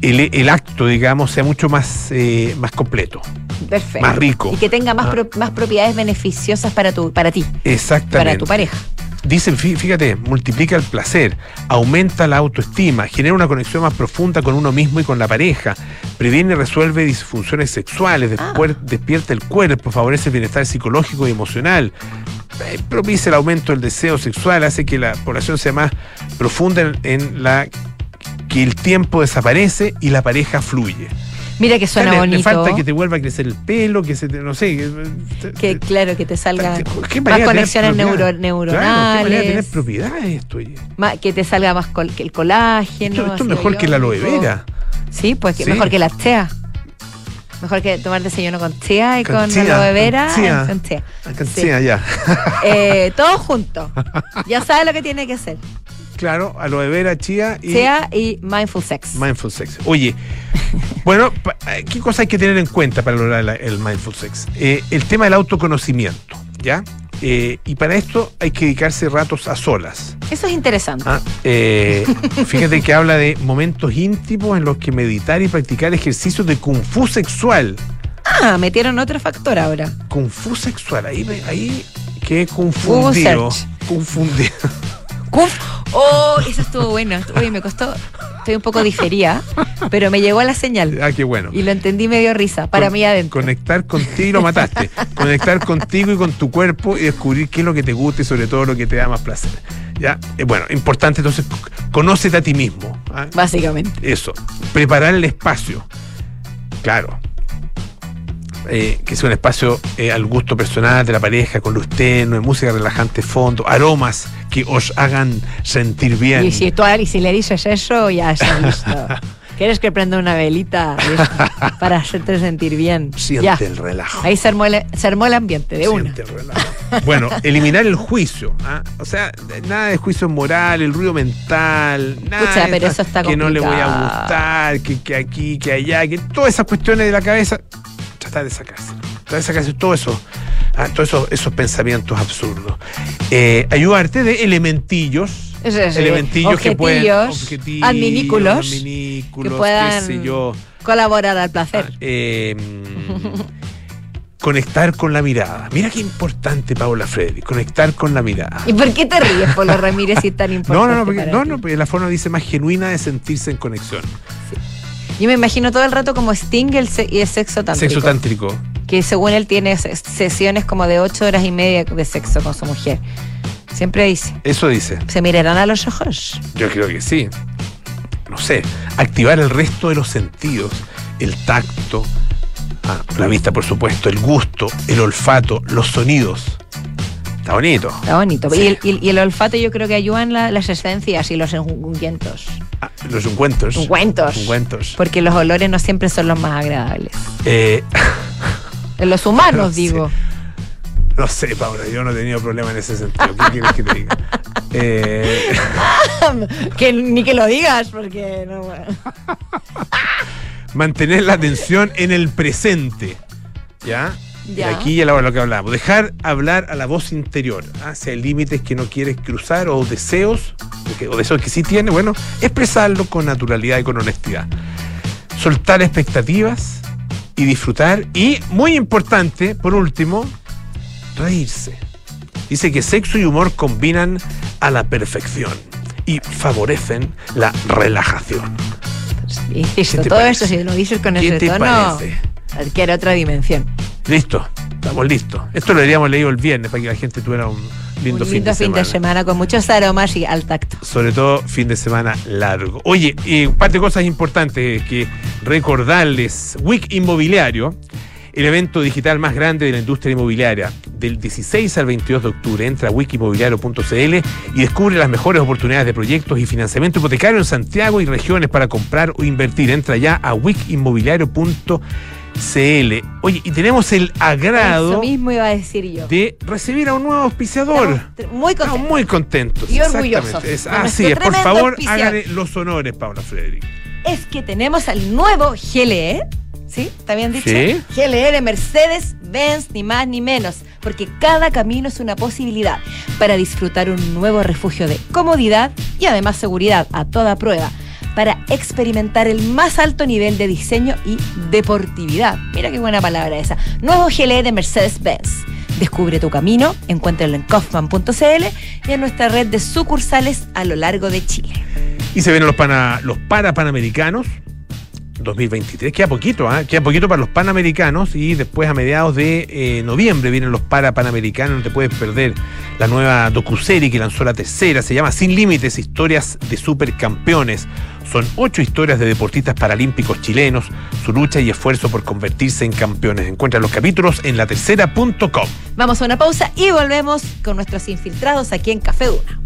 el, el acto, digamos, sea mucho más, eh, más completo. Perfecto. Más rico. Y que tenga más, Ah. pro- más propiedades beneficiosas para, tu, para ti, Exactamente. para tu pareja. Dicen, fí- fíjate, multiplica el placer, aumenta la autoestima, genera una conexión más profunda con uno mismo y con la pareja, previene y resuelve disfunciones sexuales, despuer- despierta el cuerpo, favorece el bienestar psicológico y emocional, eh, propicia el aumento del deseo sexual, hace que la población sea más profunda en, en la que el tiempo desaparece y la pareja fluye. Mira que suena Le- le, bonito. falta que te vuelva a crecer el pelo, que se te, no sé, que, que claro, que te salgan ¿Qué más conexiones neuro- neuronales. Claro, ¿qué manera de tener propiedades esto? que te salga más col- que el colágeno. Esto, es mejor que la aloe vera. Sí, pues que Sí. mejor que la tea. Mejor que tomar desayuno con tea y con, Con tea, aloe vera. con tea. con tea. Sí, allá. Eh, todo junto. Ya sabes lo que tiene que hacer. Claro, aloe vera, chía y Tea y mindful sex. mindful sex. Oye, bueno, eh, ¿qué cosas hay que tener en cuenta para lograr el mindful sex? Eh, el tema del autoconocimiento, ¿ya? Eh, y para esto hay que dedicarse ratos a solas. Eso es interesante. Ah, eh, fíjate que habla de momentos íntimos en los que meditar y practicar ejercicios de kung fu sexual. Ah, metieron otro factor ahora. Kung fu sexual, ahí, ahí quedé confundido. search. Confundido. Kung- Oh, eso estuvo bueno. Oye, me costó. Estoy un poco diferida, pero me llegó la señal. Ah, qué bueno. Y lo entendí medio risa, para Con- mí adentro. Conectar contigo y lo mataste. conectar contigo y con tu cuerpo y descubrir qué es lo que te gusta y sobre todo lo que te da más placer. ¿Ya? Eh, bueno, importante entonces, conócete a ti mismo. ¿ah? Básicamente. Eso. Preparar el espacio. Claro. Eh, que sea un espacio eh, al gusto personal de la pareja, con luz tenue, música relajante fondo, aromas que os hagan sentir bien. Y si, tú, y si le dices eso, ya está listo. ¿Quieres que prenda una velita para hacerte sentir bien? Siente ya. el relajo. Ahí se armó, el, se armó el ambiente de una. Siente el relajo. Bueno, eliminar el juicio. ¿ah? O sea, nada de juicio moral, el ruido mental, nada Pucha, de pero eso está que no le voy a complicado. gustar, que, que aquí, que allá, que todas esas cuestiones de la cabeza, tratar de sacarse. Tratar de sacarse todo eso, ah, todos esos, esos pensamientos absurdos. Eh, ayudarte de elementillos. Elementillos que pueden. objetillos, adminículos, adminículos, que puedan- qué sé yo. Colaborar al placer. Ah, eh, conectar con la mirada. Mira qué importante, Paula Freddy, conectar con la mirada. ¿Y por qué te ríes, Polo Ramírez, si es tan No, importante? no, no, porque, para no, no, porque la forma dice más genuina de sentirse en conexión. Yo me imagino todo el rato como Sting el se- y el sexo tántrico. Sexo tántrico. Que según él tiene ses- sesiones como de ocho horas y media de sexo con su mujer. Siempre dice, Eso dice. ¿se mirarán a los ojos? Yo creo que sí. No sé. Activar el resto de los sentidos. El tacto, ah, la vista, por supuesto, el gusto, el olfato, los sonidos. Está bonito. Está bonito. Sí. Y, el, y- y el olfato yo creo que ayudan la- las esencias y los ungüentos. Ah, los encuentros. Ungüentos. Ungüentos. Porque los olores no siempre son los más agradables. Eh, En los humanos, digo. no sé, Paula, yo no he tenido problema en ese sentido. ¿Qué quieres que te diga? Eh, que ni que lo digas, porque no. bueno. mantener la atención en el presente. ¿Ya? Ya. Y aquí y ahora lo que hablamos. Dejar hablar a la voz interior. ¿ah? Si hay límites que no quieres cruzar o deseos, o deseos que sí tienes, bueno, expresarlo con naturalidad y con honestidad. Soltar expectativas y disfrutar. Y, muy importante, por último, reírse. Dice que sexo y humor combinan a la perfección y favorecen la relajación. Te todo parece? eso, si lo dices con ¿Qué ese te tono, parece? adquiere otra dimensión. Listo, estamos listos. Esto lo habríamos leído el viernes para que la gente tuviera un lindo, Un fin, lindo de, fin semana. de semana con muchos aromas y al tacto. Sobre todo fin de semana largo. Oye, eh, un par de cosas importantes que recordarles. Week Inmobiliario, el evento digital más grande de la industria inmobiliaria, del 16 al 22 de octubre. Entra a wikimobiliario.cl y descubre las mejores oportunidades de proyectos y financiamiento hipotecario en Santiago y regiones para comprar o invertir. Entra ya a wikimobiliario.cl. Oye, y tenemos el agrado Eso mismo iba a decir yo. de recibir a un nuevo auspiciador. Muy contentos. muy contentos. Y orgullosos. Es- así es, por favor, auspiciador. hágale los honores, Paula Frederick. Es que tenemos al nuevo GLE. ¿Sí? ¿Está bien dicho? Sí. GLE de Mercedes-Benz, ni más ni menos. Porque cada camino es una posibilidad para disfrutar un nuevo refugio de comodidad y además seguridad a toda prueba. Para experimentar el más alto nivel de diseño y deportividad. Mira qué buena palabra esa. Nuevo GLE de Mercedes-Benz. Descubre tu camino, encuéntralo en kaufman.cl y en nuestra red de sucursales a lo largo de Chile. Y se vienen los, pana, los para panamericanos 2023. Queda poquito, ¿ah? queda poquito para los panamericanos y después a mediados de eh, noviembre vienen los para panamericanos. No te puedes perder la nueva docuserie que lanzó la tercera. Se llama Sin Límites, historias de supercampeones. Son ocho historias de deportistas paralímpicos chilenos, su lucha y esfuerzo por convertirse en campeones. Encuentra los capítulos en latercera.com. Vamos a una pausa y volvemos con nuestros infiltrados aquí en Café Duna.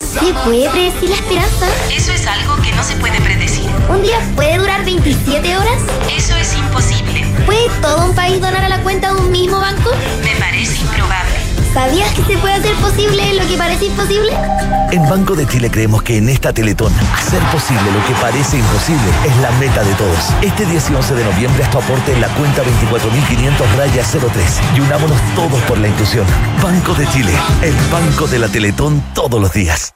¿Se puede predecir la esperanza? Eso es algo que no se puede predecir. ¿Un día puede durar 27 horas? Eso es imposible. ¿Puede todo un país donar a la cuenta de un mismo banco? Me parece improbable. ¿Sabías que se puede hacer posible lo que parece imposible? En Banco de Chile creemos que en esta Teletón, hacer posible lo que parece imposible es la meta de todos. Este 10 y 11 de noviembre haz tu aporte en la cuenta 24.500 raya 03 y unámonos todos por la inclusión. Banco de Chile, el banco de la Teletón todos los días.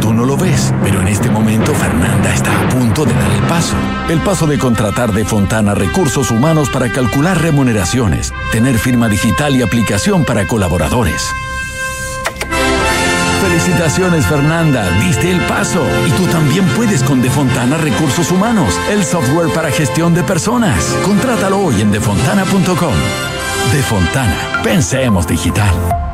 Tú no lo ves, pero en este momento Fernanda está a punto de dar el paso. El paso de contratar de Fontana recursos humanos para calcular remuneraciones, tener firma digital y aplicación para colaboradores. Felicitaciones Fernanda, diste el paso. Y tú también puedes con Defontana Recursos Humanos, el software para gestión de personas. Contrátalo hoy en defontana.com. Defontana, pensemos digital.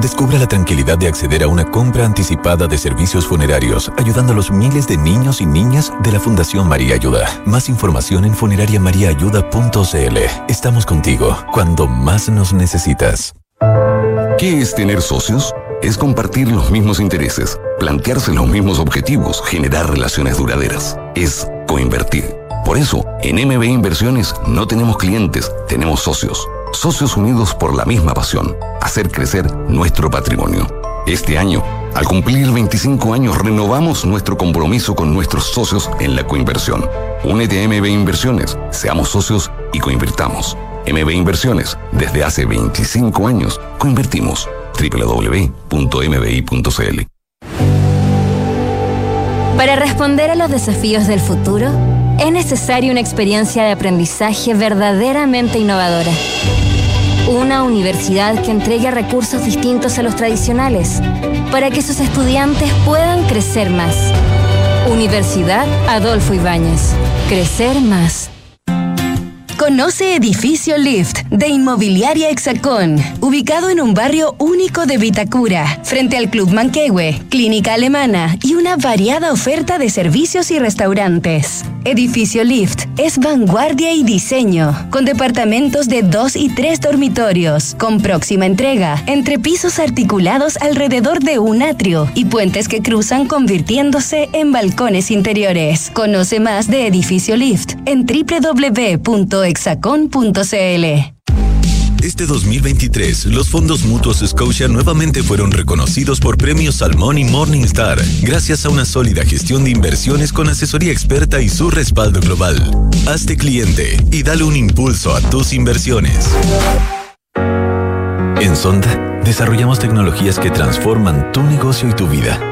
Descubra la tranquilidad de acceder a una compra anticipada de servicios funerarios, ayudando a los miles de niños y niñas de la Fundación María Ayuda. Más información en funerariamariaayuda.cl. Estamos contigo cuando más nos necesitas. ¿Qué es tener socios? Es compartir los mismos intereses, plantearse los mismos objetivos, generar relaciones duraderas. Es coinvertir. Por eso, en MB Inversiones no tenemos clientes, tenemos socios. Socios unidos por la misma pasión, hacer crecer nuestro patrimonio. Este año, al cumplir 25 años, renovamos nuestro compromiso con nuestros socios en la coinversión. Únete a MB Inversiones, seamos socios y coinvirtamos. MB Inversiones, desde hace 25 años, coinvertimos. www.mbi.cl Para responder a los desafíos del futuro, es necesaria una experiencia de aprendizaje verdaderamente innovadora. Una universidad que entregue recursos distintos a los tradicionales para que sus estudiantes puedan crecer más. Universidad Adolfo Ibáñez. Crecer más. Conoce Edificio Lift de Inmobiliaria Hexacón, ubicado en un barrio único de Vitacura, frente al Club Manquehue, clínica alemana y una variada oferta de servicios y restaurantes. Edificio Lift es vanguardia y diseño, con departamentos de dos y tres dormitorios, con próxima entrega, entre pisos articulados alrededor de un atrio y puentes que cruzan convirtiéndose en balcones interiores. Conoce más de Edificio Lift en www.hexacon.cl. Este 2023, los fondos mutuos Scotia nuevamente fueron reconocidos por premios Salmón y Morningstar, gracias a una sólida gestión de inversiones con asesoría experta y su respaldo global. Hazte cliente y dale un impulso a tus inversiones. En Sonda, desarrollamos tecnologías que transforman tu negocio y tu vida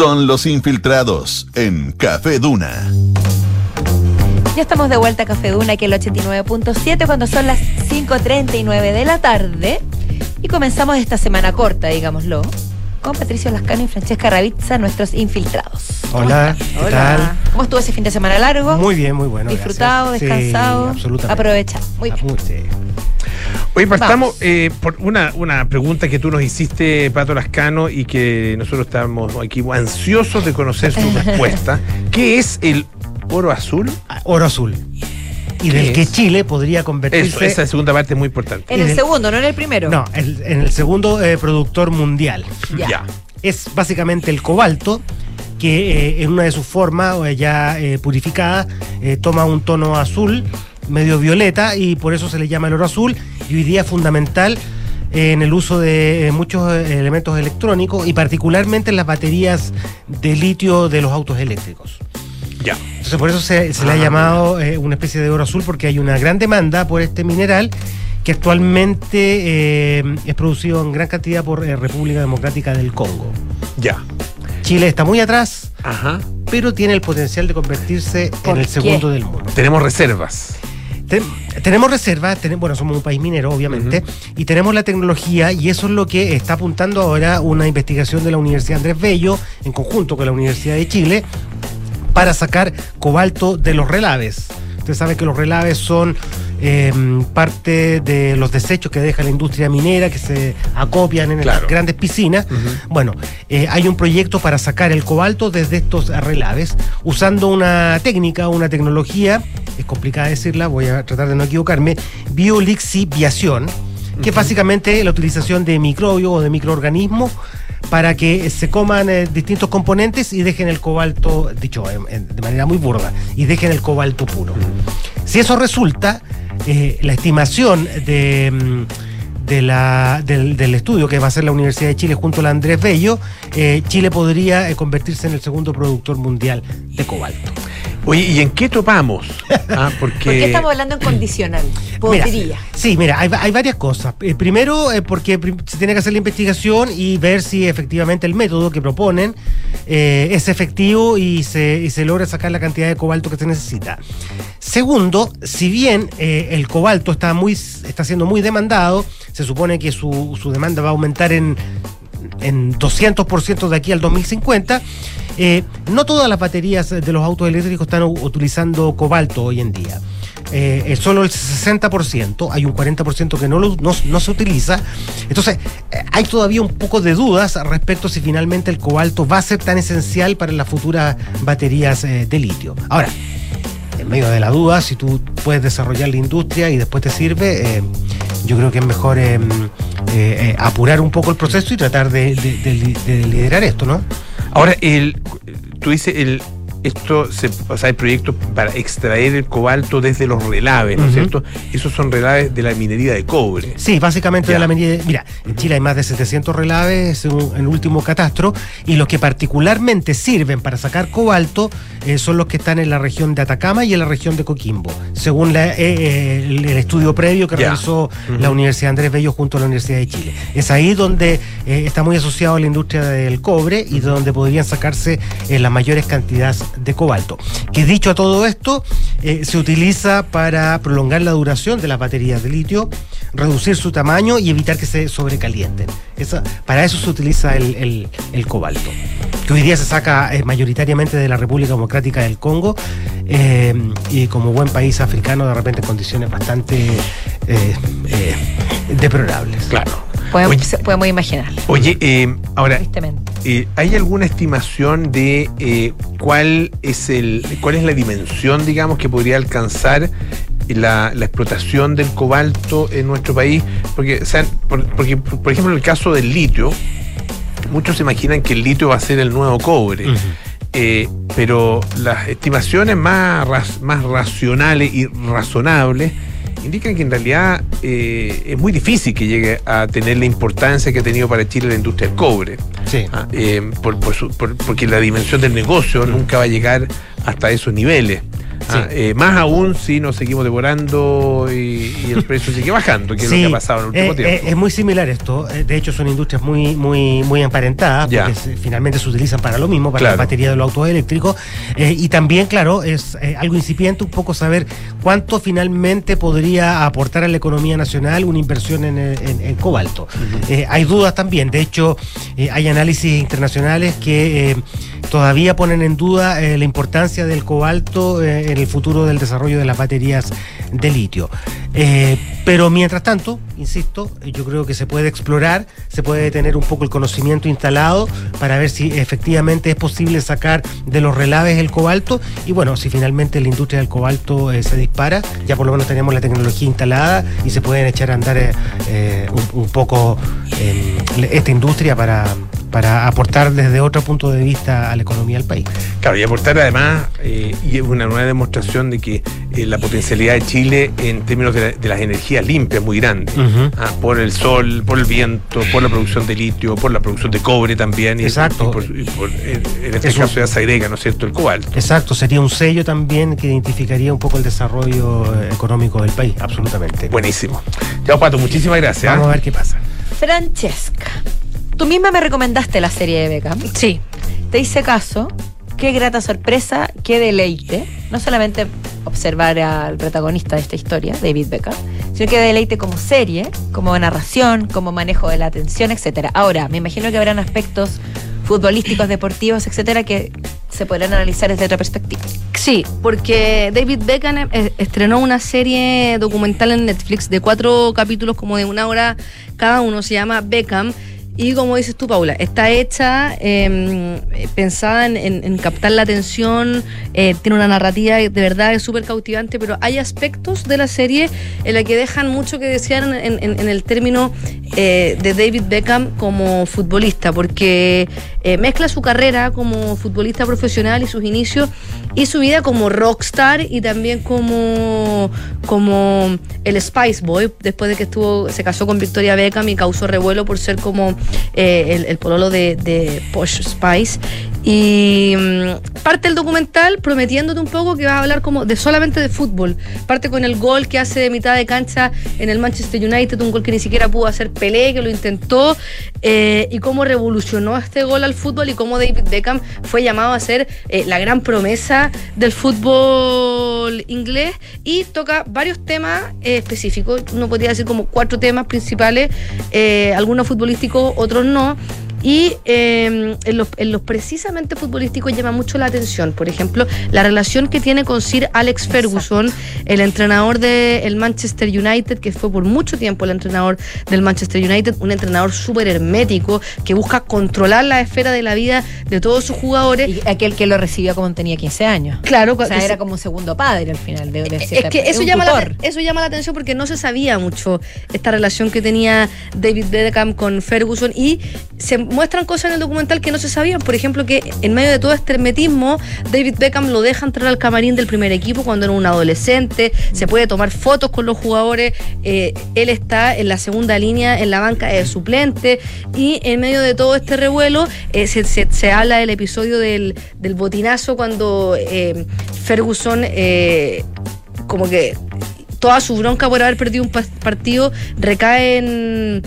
Son los infiltrados en Café Duna. Ya estamos de vuelta a Café Duna, aquí el 89.7, cuando son las 5.39 de la tarde. Y comenzamos esta semana corta, digámoslo, con Patricio Lascano y Francesca Ravizza, nuestros infiltrados. Hola, ¿qué Hola. tal? ¿Cómo estuvo ese fin de semana largo? Muy bien, muy bueno. Disfrutado, gracias. descansado, Sí, absolutamente. aprovechado. Muy bien. Muy- sí. Oye, partamos eh, por una, una pregunta que tú nos hiciste, Pato Lascano, y que nosotros estamos aquí ansiosos de conocer su respuesta. ¿Qué es el oro azul? Oro azul. Y ¿Qué del que? Chile podría convertirse. Eso, esa segunda parte es muy importante. En el el- segundo, no en el primero. No, el- en el segundo eh, productor mundial. Ya. Ya. Es básicamente el cobalto, que eh, en una de sus formas, ya eh, purificada, eh, toma un tono azul, medio violeta, y por eso se le llama el oro azul. Y hoy día es fundamental eh, en el uso de eh, muchos eh, elementos electrónicos y particularmente en las baterías de litio de los autos eléctricos. Ya. Entonces por eso se, se le ha Ah, llamado eh, una especie de oro azul porque hay una gran demanda por este mineral que actualmente eh, es producido en gran cantidad por eh, República Democrática del Congo. Ya. Chile está muy atrás, Ajá. pero tiene el potencial de convertirse ¿Por en el qué? segundo del mundo. Tenemos reservas. Ten- tenemos reservas, ten- bueno, somos un país minero, obviamente, y tenemos la tecnología, y eso es lo que está apuntando ahora una investigación de la Universidad Andrés Bello, en conjunto con la Universidad de Chile, para sacar cobalto de los relaves. Usted sabe que los relaves son eh, parte de los desechos que deja la industria minera, que se acopian en Claro. las grandes piscinas. Bueno, eh, hay un proyecto para sacar el cobalto desde estos relaves, usando una técnica, una tecnología, es complicada decirla, voy a tratar de no equivocarme, biolixiviación, que es básicamente la utilización de microbios o de microorganismos para que se coman eh, distintos componentes y dejen el cobalto, dicho en- de manera muy burda, y dejen el cobalto puro. Si eso resulta, eh, la estimación mm, del, del estudio que va a hacer la Universidad de Chile junto a la Andrés Bello, eh, Chile podría eh, convertirse en el segundo productor mundial de cobalto. Oye, ¿y en qué topamos? Ah, porque... ¿Por qué estamos hablando en condicional? Mira, Podría. sí, mira, hay, hay varias cosas. Eh, primero, eh, porque se tiene que hacer la investigación y ver si efectivamente el método que proponen eh, es efectivo y se, y se logra sacar la cantidad de cobalto que se necesita. Segundo, si bien el cobalto está, muy, está siendo muy demandado, se supone que su, su demanda va a aumentar en, en 200% de aquí al 2050. eh, no todas las baterías de los autos eléctricos están utilizando cobalto hoy en día. Eh, eh, solo el 60%, hay un 40% que no, no, se utiliza. Entonces, eh, hay todavía un poco de dudas respecto si finalmente el cobalto va a ser tan esencial para las futuras baterías de litio. Ahora, en medio de la duda, si tú puedes desarrollar la industria y después te sirve, yo creo que es mejor eh, eh, eh, apurar un poco el proceso y tratar de, de- de li- de liderar esto, ¿no? Ahora, el, tú dices, el, esto, se, o sea, hay proyectos para extraer el cobalto desde los relaves, ¿no es cierto? Esos son relaves de la minería de cobre. Sí, básicamente Ya. de la medida. Mira, en Chile hay más de 700 relaves según el último catastro y los que particularmente sirven para sacar cobalto eh, son los que están en la región de Atacama y en la región de Coquimbo, según la- eh, eh, el, estudio previo que Ya. realizó la Universidad Andrés Bello junto a la Universidad de Chile. Es ahí donde eh, está muy asociado a la industria del cobre y donde podrían sacarse eh, las mayores cantidades de cobalto. Que dicho a todo esto, eh, se utiliza para prolongar la duración de las baterías de litio, reducir su tamaño y evitar que se sobrecalienten. Esa- para eso se utiliza el, el- cobalto, que hoy día se saca eh, mayoritariamente de la República Democrática del Congo eh, y como buen país africano de repente en condiciones bastante deplorables. Claro. Podemos, Oye. podemos imaginar. Oye, eh, ahora, eh, ¿hay alguna estimación de eh, cuál es el cuál es la dimensión, digamos, que podría alcanzar la, la explotación del cobalto en nuestro país? Porque, o sea, por, porque, por ejemplo, en el caso del litio, muchos se imaginan que el litio va a ser el nuevo cobre. Eh, pero las estimaciones más, más racionales y razonables indican que en realidad eh, es muy difícil que llegue a tener la importancia que ha tenido para Chile la industria del cobre. Sí. Ah, eh, por- por su- por- porque la dimensión del negocio nunca va a llegar hasta esos niveles. Ah, eh, más aún si nos seguimos devorando y, y el precio sigue bajando, que es lo que ha pasado en el último eh, tiempo. eh, es muy similar esto. De hecho, son industrias muy, muy, muy emparentadas, Ya. porque se- finalmente se utilizan para lo mismo, para Claro. la batería de los autos eléctricos. Y también, claro, es algo incipiente un poco saber cuánto finalmente podría aportar a la economía nacional una inversión en, en- en cobalto. Hay dudas también. De hecho, hay análisis internacionales que todavía ponen en duda la importancia del cobalto en el futuro del desarrollo de las baterías de litio. Eh, pero mientras tanto, insisto, yo creo que se puede explorar, se puede tener un poco el conocimiento instalado para ver si efectivamente es posible sacar de los relaves el cobalto y bueno, si finalmente la industria del cobalto eh, se dispara, ya por lo menos tenemos la tecnología instalada y se pueden echar a andar eh, un, un poco eh, esta industria para, para aportar desde otro punto de vista a la economía del país. Claro, y aportar además, eh, y es una nueva demostración de que eh, la potencialidad de Chile en términos de, la- de las energías limpias es muy grande. Ah, por el sol, por el viento, por la producción de litio, por la producción de cobre también. y- Exacto. y por- y por- en, en este Es un- caso ya se agrega, ¿no es cierto?, el cobalto. Exacto, sería un sello también que identificaría un poco el desarrollo eh, económico del país, absolutamente. Buenísimo. Ya, Pato, muchísimas gracias. Vamos a ver qué pasa. Francesca, tú misma me recomendaste la serie de Beckham. Sí. Te hice caso. Qué grata sorpresa, qué deleite. No solamente observar al protagonista de esta historia, David Beckham, sino que deleite como serie, como narración, como manejo de la atención, etcétera. Ahora, me imagino que habrán aspectos futbolísticos, deportivos, etcétera, que se podrán analizar desde otra perspectiva. Sí, porque David Beckham eh, estrenó una serie documental en Netflix de cuatro capítulos como de una hora cada uno, se llama Beckham. Y como dices tú, Paula, está hecha eh, pensada en, en- captar la atención, eh, tiene una narrativa de verdad es súper cautivante, pero hay aspectos de la serie en la que dejan mucho que desear en el término eh, de David Beckham como futbolista, porque eh, mezcla su carrera como futbolista profesional y sus inicios y su vida como rockstar y también como, como el Spice Boy, después de que estuvo, se casó con Victoria Beckham y causó revuelo por ser como eh, el, pololo de, de Posh Spice. Y mm, parte el documental prometiéndote un poco que vas a hablar como de solamente de fútbol. Parte con el gol que hace de mitad de cancha en el Manchester United, un gol que ni siquiera pudo hacer Pelé, que lo intentó, eh, y cómo revolucionó este gol al fútbol y cómo David Beckham fue llamado a ser eh, la gran promesa del fútbol inglés y toca varios temas eh, específicos. Uno podría decir como cuatro temas principales, algunos futbolísticos, otros no. Y eh, en, los, en los precisamente futbolísticos llama mucho la atención. Por ejemplo, la relación que tiene con Sir Alex Ferguson, el entrenador del Manchester United, que fue por mucho tiempo el entrenador del Manchester United, un entrenador súper hermético que busca controlar la esfera de la vida de todos sus jugadores. Y aquel que lo recibió cuando tenía 15 años. Claro, O sea, era como un segundo padre al final. De, de es cierta- que eso llama, la, eso llama la atención porque no se sabía mucho esta relación que tenía David Beckham con Ferguson y se muestran cosas en el documental que no se sabían. Por ejemplo, que en medio de todo este hermetismo, David Beckham lo deja entrar al camarín del primer equipo cuando era un adolescente, se puede tomar fotos con los jugadores, eh, él está en la segunda línea, en la banca de suplente y en medio de todo este revuelo eh, se, se- habla del episodio del, del botinazo cuando eh, Ferguson eh, como que toda su bronca por haber perdido un pa- partido recae en,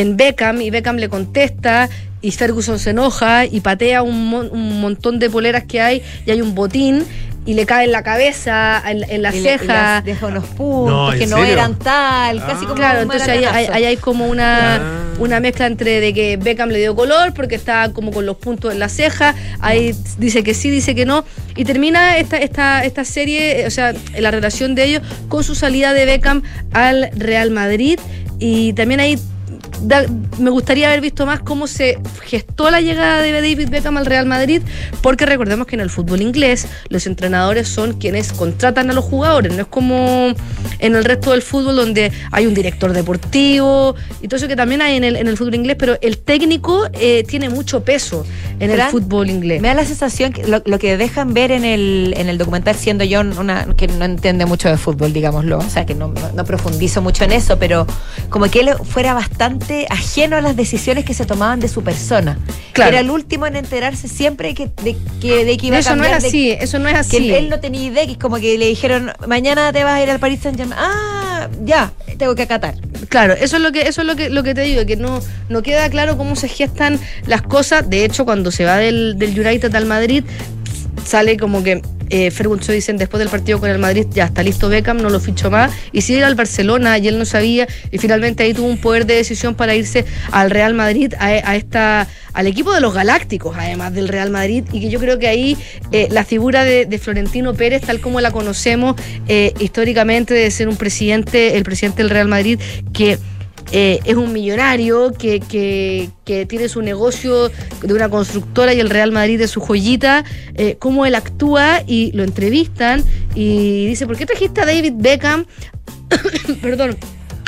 en Beckham y Beckham le contesta y Ferguson se enoja y patea un, mon- un montón de poleras que hay y hay un botín y le cae en la cabeza, en, en la Y le- y ceja. deja unos puntos No, ¿en que no eran tal, casi como Claro, un entonces ahí, hay como una, Ah. una mezcla entre de que Beckham le dio color porque está como con los puntos en la ceja, ahí dice que sí, dice que no, y termina esta, esta, esta serie, eh, o sea, la relación de ellos con su salida de Beckham al Real Madrid, y también ahí da- me gustaría haber visto más cómo se gestó la llegada de David Beckham al Real Madrid, porque recordemos que en el fútbol inglés los entrenadores son quienes contratan a los jugadores, no es como en el resto del fútbol donde hay un director deportivo y todo eso que también hay en el, en el fútbol inglés, pero el técnico eh, tiene mucho peso en el fútbol inglés. Me da la sensación que lo, lo que dejan ver en el, en el documental, siendo yo una que no entiende mucho de fútbol, digámoslo, o sea, que no, no- no profundizo mucho en eso, pero como que él fuera bastante ajeno a las decisiones que se tomaban de su persona. Claro. Era el último en enterarse siempre que, de, que, de que iba Eso a no cambiar. es de- así, eso no es así. Que él, no tenía idea, que es como que le dijeron, mañana te vas a ir al Paris Saint Germain. Ah, ya, tengo que acatar. Claro, eso es lo que eso es lo que lo que te digo, que no no queda claro cómo se gestan las cosas. De hecho, cuando se va del, del United al Madrid, sale como que eh, Ferguson dicen después del partido con el Madrid ya está listo Beckham, no lo fichó más. Y sigue al Barcelona y él no sabía y finalmente ahí tuvo un poder de decisión para irse al Real Madrid a, a esta al equipo de los Galácticos además del Real Madrid y que yo creo que ahí eh, la figura de, de Florentino Pérez tal como la conocemos eh, históricamente de ser un presidente el presidente del Real Madrid que eh, es un millonario que, que- que tiene su negocio de una constructora y el Real Madrid de su joyita, eh, cómo él actúa y lo entrevistan y dice, ¿por qué trajiste a David Beckham, perdón,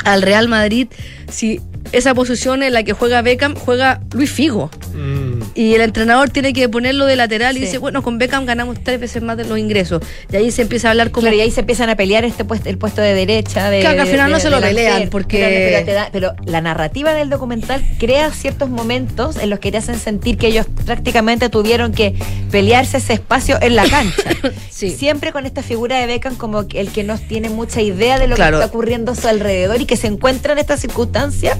al Real Madrid si esa posición en la que juega Beckham juega Luis Figo? Y el entrenador tiene que ponerlo de lateral y Sí. dice, bueno, con Beckham ganamos tres veces más de los ingresos. Y ahí se empieza a hablar como... Claro, y ahí se empiezan a pelear este puesto, el puesto de derecha. De, Claro, que al de- final no de- se lo pelean, porque- Pero, pero te da- pero la narrativa del documental crea ciertos momentos en los que te hacen sentir que ellos prácticamente tuvieron que pelearse ese espacio en la cancha. Siempre con esta figura de Beckham como el que no tiene mucha idea de lo Claro. que está ocurriendo a su alrededor y que se encuentra en esta circunstancia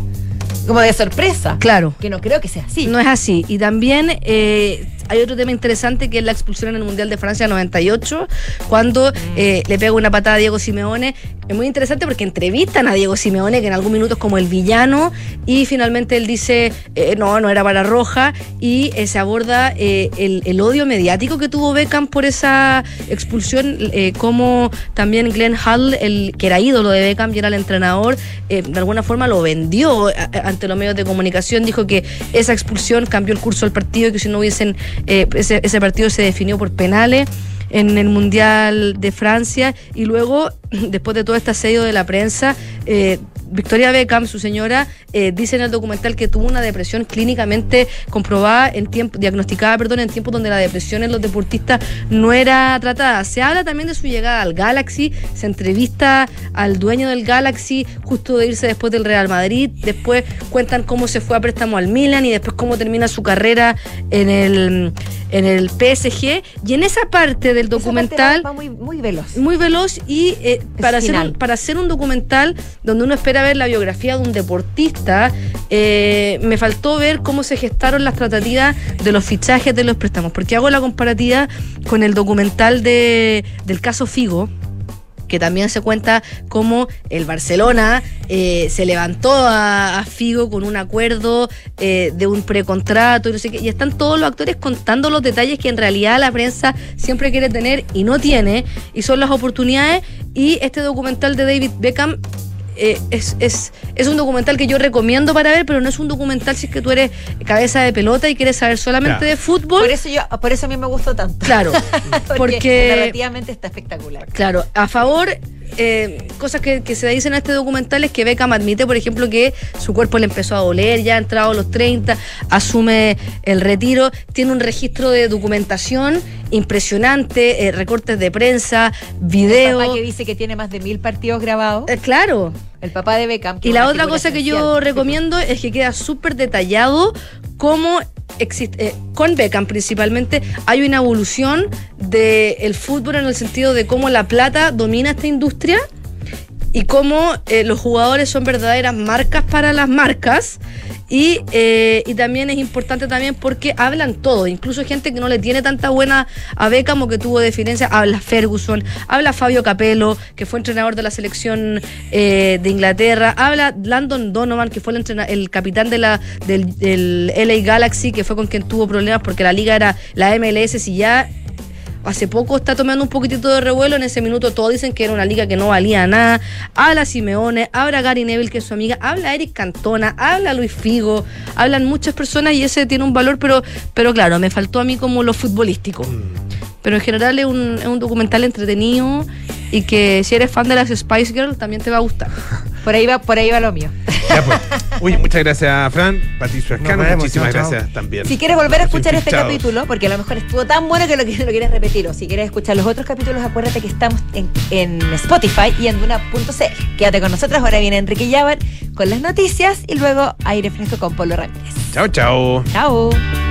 como de sorpresa. Claro. Que no creo que sea así. No es así. Y también eh, hay otro tema interesante que es la expulsión en el Mundial de Francia 98, cuando eh, le pega una patada a Diego Simeone. Es muy interesante porque entrevistan a Diego Simeone, que en algún minuto es como el villano, y finalmente él dice, eh, no, no era para roja, y eh, se aborda el, el odio mediático que tuvo Beckham por esa expulsión, como también Glenn Hull, el que era ídolo de Beckham y era el entrenador, de alguna forma lo vendió ante los medios de comunicación, dijo que esa expulsión cambió el curso del partido y que si no hubiesen, eh, ese, ese partido se definió por penales en el Mundial de Francia y luego, después de todo este asedio de la prensa, eh, Victoria Beckham, su señora, eh, dice en el documental que tuvo una depresión clínicamente comprobada en tiempo, diagnosticada, perdón, en tiempos donde la depresión en los deportistas no era tratada. Se habla también de su llegada al Galaxy, se entrevista al dueño del Galaxy justo de irse después del Real Madrid, después cuentan cómo se fue a préstamo al Milan y después cómo termina su carrera en el, en el PSG. Y en esa parte del documental Va muy, muy veloz. muy veloz y eh, para, hacer un, para hacer un documental donde uno espera ver la biografía de un deportista, eh, me faltó ver cómo se gestaron las tratativas de los fichajes de los préstamos, porque hago la comparativa con el documental de, del caso Figo que también se cuenta cómo el Barcelona eh, se levantó a, Figo con un acuerdo eh, de un precontrato y no sé qué, y están todos los actores contando los detalles que en realidad la prensa siempre quiere tener y no tiene, y son las oportunidades, y este documental de David Beckham eh, es, es, es un documental que yo recomiendo para ver, pero no es un documental si es que tú eres cabeza de pelota y quieres saber solamente Claro. de fútbol. Por eso yo, por eso a mí me gustó tanto. Claro, porque, porque- narrativamente está espectacular. Claro, a favor, eh, cosas que, que se dicen en este documental es que Beckham admite, por ejemplo, que su cuerpo le empezó a doler, ya ha entrado a los 30, asume el retiro, tiene un registro de documentación impresionante, eh, recortes de prensa, El video. papá que dice que tiene más de mil partidos grabados. Eh, claro. El papá de Beckham. Y la otra cosa que yo recomiendo es que queda súper detallado cómo existe, eh, con Beckham principalmente, hay una evolución del fútbol en el sentido de cómo la plata domina esta industria y cómo eh, los jugadores son verdaderas marcas para las marcas. Y, eh, y también es importante también porque hablan todo, incluso gente que no le tiene tanta buena a Beckham o que tuvo deficiencia, habla Ferguson, habla Fabio Capello, que fue entrenador de la selección eh, de Inglaterra, habla Landon Donovan, que fue el, el capitán de la, del, del LA Galaxy, que fue con quien tuvo problemas porque la liga era la MLS, si ya hace poco está tomando un poquitito de revuelo. En ese minuto todos dicen que era una liga que no valía nada. Habla Simeone, habla Gary Neville, que es su amiga, habla Eric Cantona, habla Luis Figo, hablan muchas personas y ese tiene un valor, pero, pero claro, me faltó a mí como lo futbolístico. Pero en general es un, es un documental entretenido y que si eres fan de las Spice Girls también te va a gustar. Por ahí va, por ahí va lo mío. Ya, pues. Oye, muchas gracias, Fran. Patricio Escano, muchísimas chao, chao. gracias también. Si quieres volver a escuchar este Chao. capítulo, porque a lo mejor estuvo tan bueno que lo, que lo quieres repetir, o si quieres escuchar los otros capítulos, acuérdate que estamos en, en Spotify y en Duna.cl. Quédate con nosotros, ahora viene Enrique Llávar con las noticias y luego aire fresco con Polo Ramírez. Chao, chao. Chao.